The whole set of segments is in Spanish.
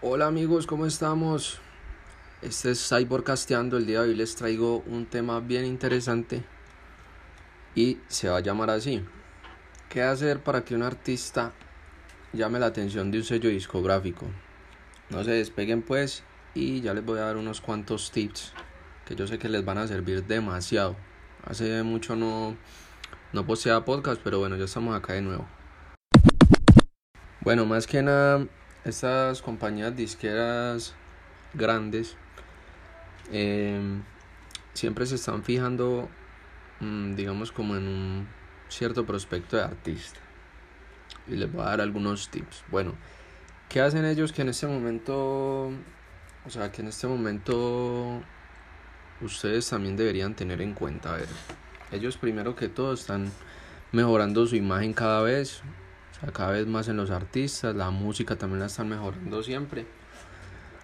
Hola amigos, ¿cómo estamos? Este es Cyborgcasteando. El día de hoy les traigo un tema bien interesante y se va a llamar así. ¿Qué hacer para que un artista llame la atención de un sello discográfico? No se despeguen pues y ya les voy a dar unos cuantos tips que yo sé que les van a servir demasiado. Hace mucho no, no posteaba podcast, pero bueno, ya estamos acá de nuevo. Bueno, más que nada, estas compañías disqueras grandes em, siempre se están fijando, mm, digamos, como en un cierto prospecto de artista. Y les voy a dar algunos tips. Bueno, ¿qué hacen ellos que en este momento, o sea, que en este momento ustedes también deberían tener en cuenta? Ver, ellos primero que todo están mejorando su imagen cada vez, o sea, cada vez más en los artistas, la música también la están mejorando siempre.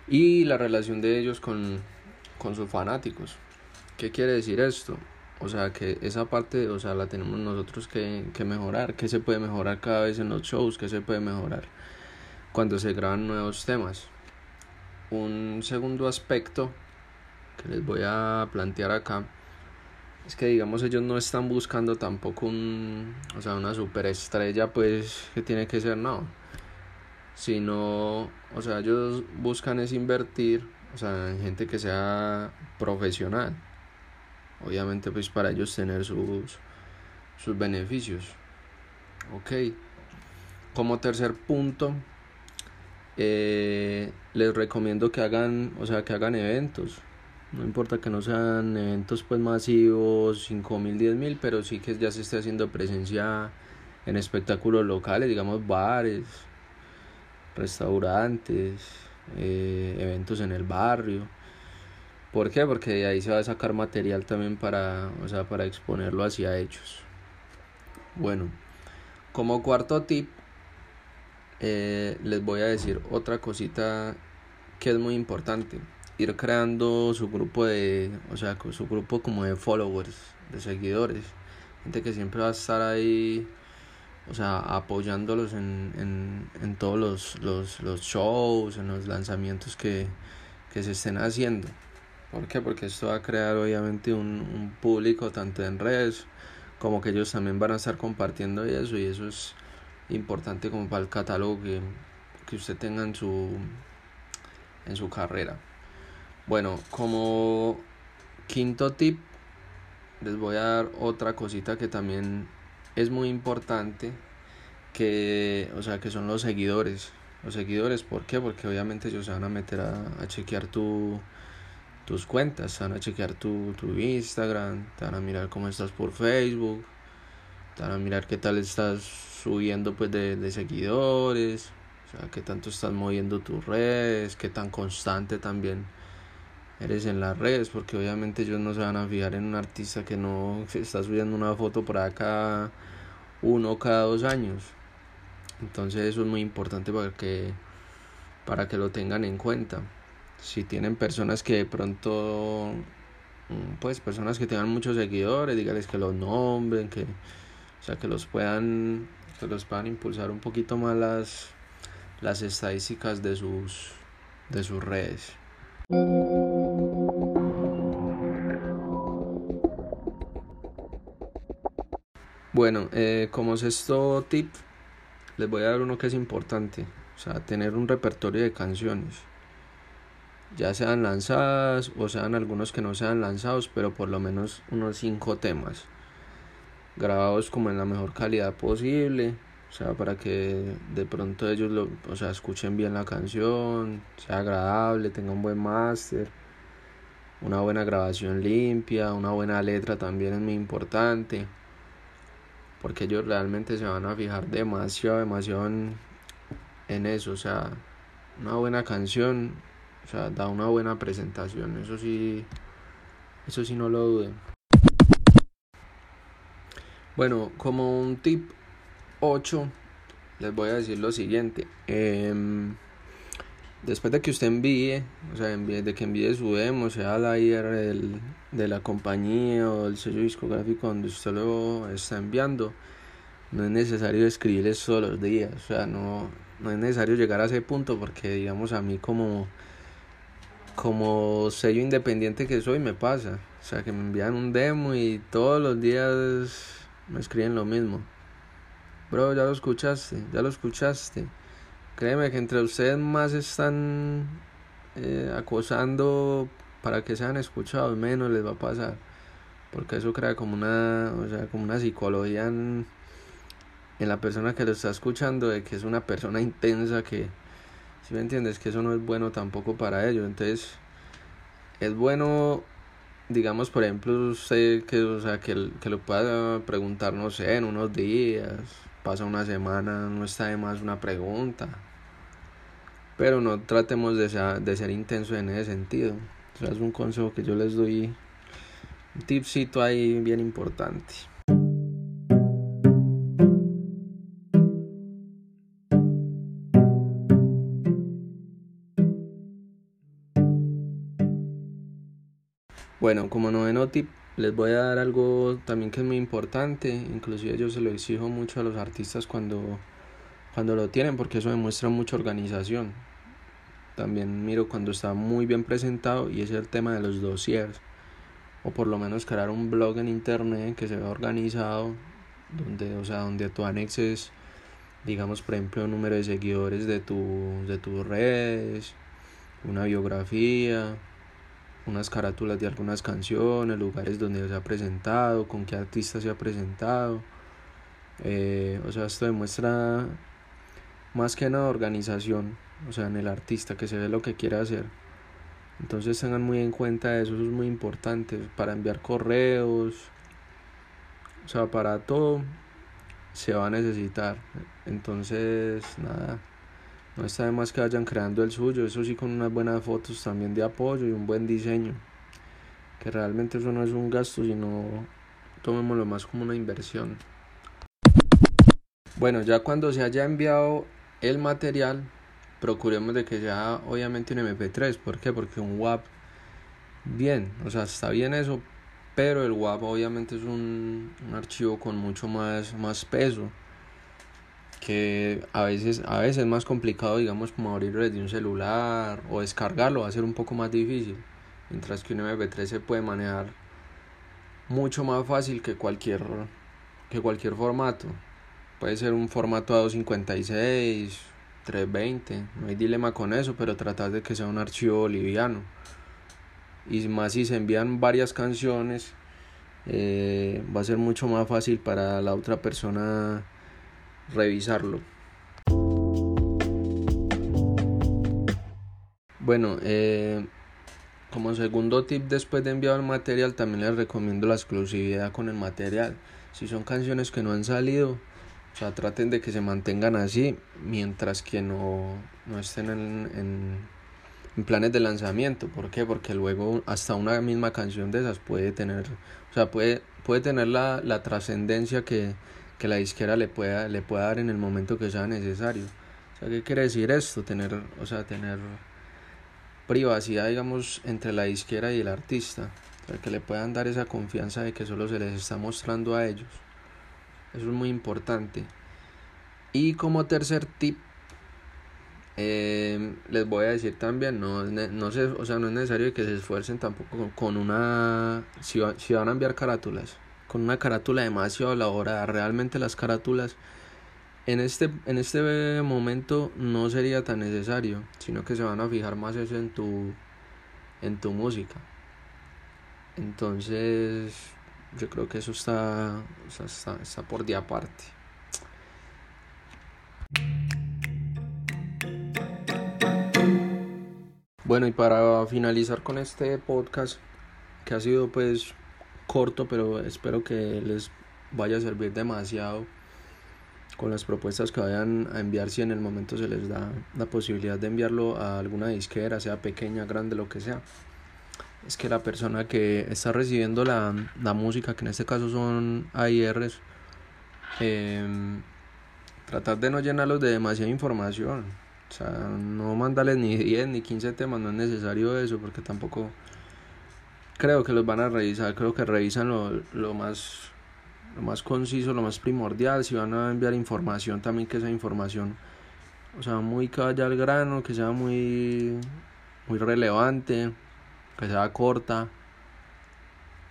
Y la relación de ellos con, con sus fanáticos. ¿Qué quiere decir esto? O sea, que esa parte, o sea, la tenemos nosotros que, que mejorar, que se puede mejorar cada vez en los shows, que se puede mejorar cuando se graban nuevos temas. Un segundo aspecto que les voy a plantear acá es que digamos ellos no están buscando tampoco un, o sea, una superestrella pues que tiene que ser no, sino, o sea, ellos buscan es invertir, o sea, en gente que sea profesional. Obviamente pues para ellos tener sus sus beneficios. Ok. Como tercer punto, eh, les recomiendo que hagan, o sea, que hagan eventos. No importa que no sean eventos pues masivos, 5 mil, 10 mil, pero sí que ya se esté haciendo presencia en espectáculos locales, digamos bares, restaurantes, eh, eventos en el barrio. ¿Por qué? Porque de ahí se va a sacar material también para, o sea, para exponerlo hacia ellos. Bueno, como cuarto tip, eh, les voy a decir otra cosita que es muy importante ir creando su grupo de, o sea, su grupo como de followers, de seguidores, gente que siempre va a estar ahí, o sea, apoyándolos en, en, en todos los, los, los, shows, en los lanzamientos que, que se estén haciendo. ¿Por qué? Porque esto va a crear obviamente un, público tanto en redes como que ellos también van a estar compartiendo eso y eso es importante como para el catálogo que, que usted tenga en su, en su carrera. Bueno, como quinto tip, les voy a dar otra cosita que también es muy importante, que, o sea, que son los seguidores. Los seguidores, ¿por qué? Porque obviamente ellos se van a meter a, a chequear tu, tus cuentas, te van a chequear tu, tu Instagram, te van a mirar cómo estás por Facebook, te van a mirar qué tal estás subiendo pues de, de seguidores, o sea, qué tanto estás moviendo tus redes, qué tan constante también eres en las redes, porque obviamente ellos no se van a fijar en un artista que no está subiendo una foto por acá uno cada dos años. Entonces eso es muy importante para que, para que lo tengan en cuenta. Si tienen personas que de pronto, mm, pues personas que tengan muchos seguidores, dígales que los nombren, que, o sea, que los puedan, que los puedan impulsar un poquito más las, las estadísticas de sus, de sus redes. Bueno, eh, como sexto tip, les voy a dar uno que es importante, o sea, tener un repertorio de canciones, ya sean lanzadas o sean algunos que no sean lanzados, pero por lo menos unos cinco temas, grabados como en la mejor calidad posible, o sea, para que de pronto ellos lo, o sea, escuchen bien la canción, sea agradable, tenga un buen máster, una buena grabación limpia, una buena letra también es muy importante porque ellos realmente se van a fijar demasiado, demasiado en, eso, o sea, una buena canción, o sea, da una buena presentación, eso sí, eso sí no lo duden. Bueno, como un tip 8, les voy a decir lo siguiente. Em, después de que usted envíe, o sea, envíe, de que envíe su demo, sea la IR del, de la compañía o el sello discográfico donde usted lo está enviando, no es necesario escribir eso todos los días, o sea, no, no es necesario llegar a ese punto porque, digamos, a mí como, como sello independiente que soy me pasa, o sea, que me envían un demo y todos los días me escriben lo mismo. Bro, ya lo escuchaste, ya lo escuchaste. Créeme que entre ustedes más están eh, acosando para que sean escuchados, menos les va a pasar. Porque eso crea como una, o sea, como una psicología en, la persona que lo está escuchando de que es una persona intensa que, si me entiendes, que eso no es bueno tampoco para ellos. Entonces, es bueno, digamos, por ejemplo, usted que, o sea, que, que lo pueda preguntar, no sé, en unos días, pasa una semana, no está de más una pregunta. Pero no tratemos de ser, de ser en ese sentido. Es un consejo que yo les doy, un tipcito ahí bien importante. Bueno, como noveno tip, les voy a dar algo también que es muy importante, inclusive yo se lo exijo mucho a los artistas cuando, cuando lo tienen, porque eso demuestra mucha organización. También miro cuando está muy bien presentado y es el tema de los dossiers, o por lo menos crear un blog en internet que se vea organizado, donde, o sea, donde tú anexes, digamos, por ejemplo, un número de seguidores de, tu, de tus redes, una biografía, unas carátulas de algunas canciones, lugares donde se ha presentado, con qué artista se ha presentado. Eh, o sea, esto demuestra más que nada organización, o sea, en el artista que se ve lo que quiere hacer. Entonces tengan muy en cuenta eso, eso es muy importante para enviar correos, o sea, para todo se va a necesitar. Entonces, nada. No está de más que vayan creando el suyo, eso sí con unas buenas fotos también de apoyo y un buen diseño. Que realmente eso no es un gasto, sino tomémoslo más como una inversión. Bueno, ya cuando se haya enviado el material, procuremos de que sea obviamente un MP3. ¿Por qué? Porque un WAP, bien, o sea, está bien eso, pero el WAP obviamente es un, un archivo con mucho más, más peso que a veces, a veces es más complicado, digamos, como abrirlo desde un celular o descargarlo va a ser un poco más difícil, mientras que un MP3 se puede manejar mucho más fácil que cualquier, que cualquier formato. Puede ser un formato A256, 320, no hay dilema con eso, pero tratar de que sea un archivo liviano. Y más si se envían varias canciones, eh, va a ser mucho más fácil para la otra persona revisarlo. Bueno, eh, como segundo tip después de enviar el material también les recomiendo la exclusividad con el material. Si son canciones que no han salido, o sea, traten de que se mantengan así mientras que no, no estén en, en, en, planes de lanzamiento. ¿Por qué? Porque luego hasta una misma canción de esas puede tener, o sea, puede, puede tener la, la trascendencia que, que la disquera le pueda, le pueda dar en el momento que sea necesario. O sea, ¿qué quiere decir esto? Tener, o sea, tener privacidad, digamos, entre la disquera y el artista. O sea, que le puedan dar esa confianza de que solo se les está mostrando a ellos. Eso es muy importante. Y como tercer tip, eh, les voy a decir también, no, no, se, o sea, no es necesario que se esfuercen tampoco con una, si, si van a enviar carátulas, con una carátula demasiado elaborada. Realmente las carátulas en este, en este momento no sería tan necesario, sino que se van a fijar más eso en tu, en tu música. Entonces, yo creo que eso está, está, está por de aparte. Bueno, y para finalizar con este podcast, que ha sido pues corto, pero espero que les vaya a servir demasiado con las propuestas que vayan a enviar si en el momento se les da la posibilidad de enviarlo a alguna disquera, sea pequeña, grande, lo que sea. Es que la persona que está recibiendo la, la música, que en este caso son AIRs, eh, tratar de no llenarlos de demasiada información. O sea, no mandarles ni 10 ni 15 temas, no es necesario eso, porque tampoco creo que los van a revisar, creo que revisan lo, lo más lo más conciso, lo más primordial, si van a enviar información también que esa información, o sea, muy vaya al grano, que sea muy muy relevante, que sea corta.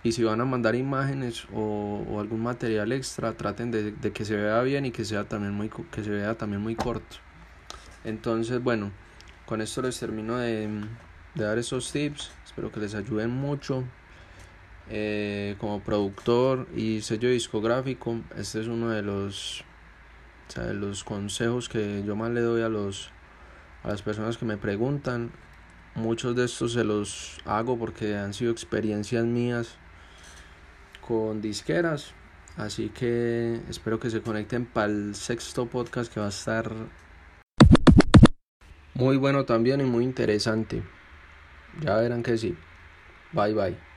Y si van a mandar imágenes o, o algún material extra, traten de, de, que se vea bien y que sea también muy que se vea también muy corto. Entonces, bueno, con esto les termino de, de dar esos tips. Espero que les ayuden mucho. Eh, como productor y sello discográfico, este es uno de los, o sea, de los consejos que yo más le doy a los a las personas que me preguntan. Muchos de estos se los hago porque han sido experiencias mías con disqueras. Así que espero que se conecten para el sexto podcast que va a estar muy bueno también y muy interesante. Ya verán que sí. Bye bye.